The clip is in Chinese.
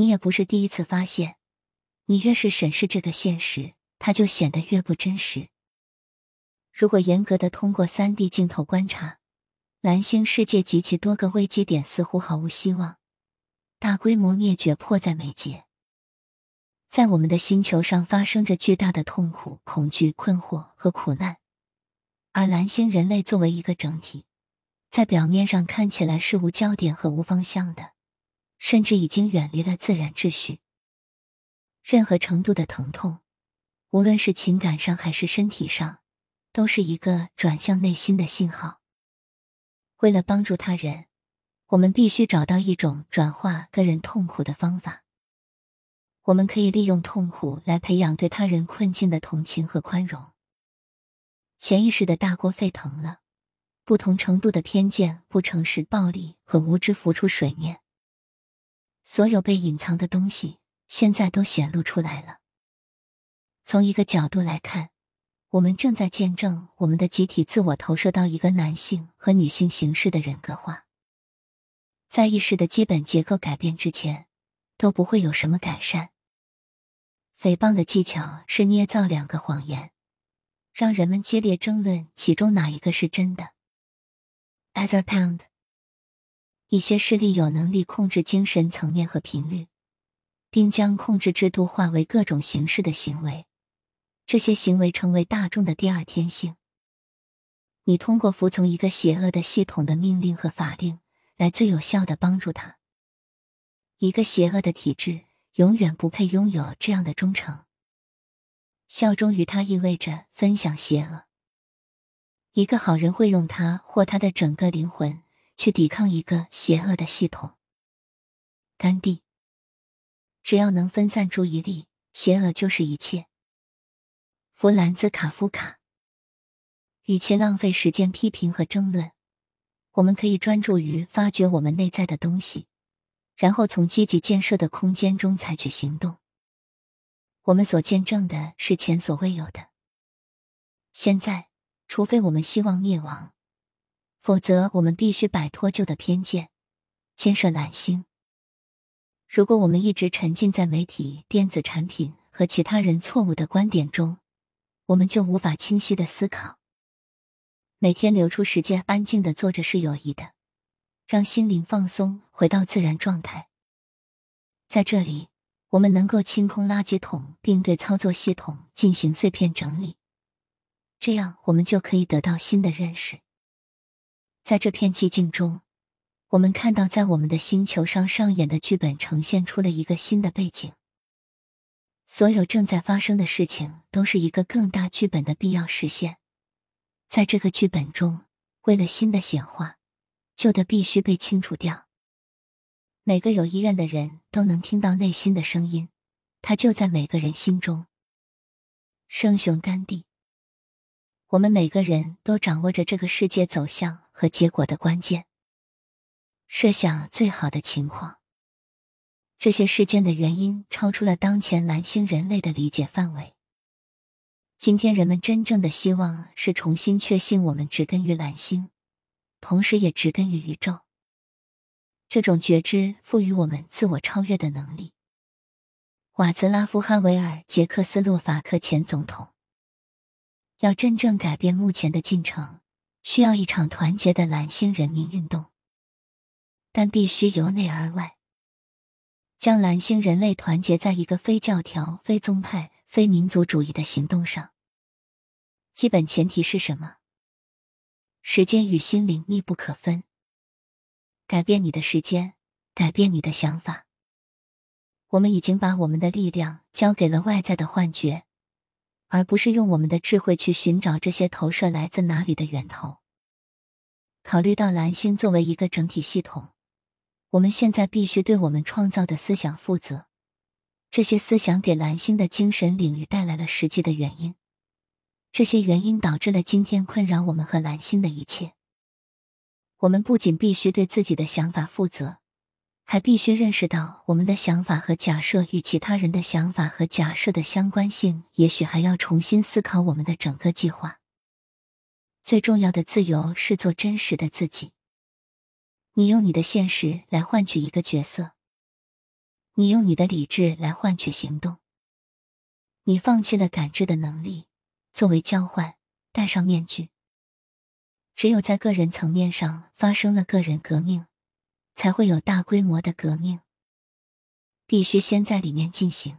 你也不是第一次发现，你越是审视这个现实，它就显得越不真实。如果严格的通过三 D 镜头观察，蓝星世界及其多个危机点似乎毫无希望，大规模灭绝迫在眉睫。在我们的星球上发生着巨大的痛苦、恐惧、困惑和苦难，而蓝星人类作为一个整体，在表面上看起来是无焦点和无方向的，甚至已经远离了自然秩序。任何程度的疼痛，无论是情感上还是身体上，都是一个转向内心的信号。为了帮助他人，我们必须找到一种转化个人痛苦的方法。我们可以利用痛苦来培养对他人困境的同情和宽容。潜意识的大锅沸腾了，不同程度的偏见、不诚实、暴力和无知浮出水面。所有被隐藏的东西现在都显露出来了。从一个角度来看，我们正在见证我们的集体自我投射到一个男性和女性形式的人格化。在意识的基本结构改变之前，都不会有什么改善。诽谤的技巧是捏造两个谎言，让人们激烈争论其中哪一个是真的。Ether Pound，一些势力有能力控制精神层面和频率，并将控制制度化为各种形式的行为，这些行为成为大众的第二天性。你通过服从一个邪恶的系统的命令和法令，来最有效的帮助他。一个邪恶的体制。永远不配拥有这样的忠诚。效忠于他意味着分享邪恶。一个好人会用他或他的整个灵魂去抵抗一个邪恶的系统。甘地，只要能分散注意力，邪恶就是一切。弗兰兹·卡夫卡，与其浪费时间批评和争论，我们可以专注于发掘我们内在的东西。然后从积极建设的空间中采取行动。我们所见证的是前所未有的。现在，除非我们希望灭亡，否则我们必须摆脱旧的偏见，建设蓝星。如果我们一直沉浸在媒体、电子产品和其他人错误的观点中，我们就无法清晰的思考。每天留出时间，安静的坐着是有益的。让心灵放松，回到自然状态。在这里，我们能够清空垃圾桶，并对操作系统进行碎片整理，这样我们就可以得到新的认识。在这片寂静中，我们看到在我们的星球上上演的剧本呈现出了一个新的背景。所有正在发生的事情都是一个更大剧本的必要实现。在这个剧本中，为了新的显化。旧的必须被清除掉。每个有意愿的人都能听到内心的声音，它就在每个人心中。圣雄甘地，我们每个人都掌握着这个世界走向和结果的关键。设想最好的情况，这些事件的原因超出了当前蓝星人类的理解范围。今天人们真正的希望是重新确信我们植根于蓝星。同时，也植根于宇宙。这种觉知赋予我们自我超越的能力。瓦兹拉夫·哈维尔·捷克斯洛伐克前总统要真正改变目前的进程，需要一场团结的蓝星人民运动，但必须由内而外，将蓝星人类团结在一个非教条、非宗派、非民族主义的行动上。基本前提是什么？时间与心灵密不可分。改变你的时间，改变你的想法。我们已经把我们的力量交给了外在的幻觉，而不是用我们的智慧去寻找这些投射来自哪里的源头。考虑到蓝星作为一个整体系统，我们现在必须对我们创造的思想负责。这些思想给蓝星的精神领域带来了实际的原因。这些原因导致了今天困扰我们和蓝星的一切。我们不仅必须对自己的想法负责，还必须认识到我们的想法和假设与其他人的想法和假设的相关性也许还要重新思考我们的整个计划。最重要的自由是做真实的自己。你用你的现实来换取一个角色你用你的理智来换取行动。你放弃了感知的能力作为交换戴上面具。只有在个人层面上发生了个人革命才会有大规模的革命。必须先在里面进行。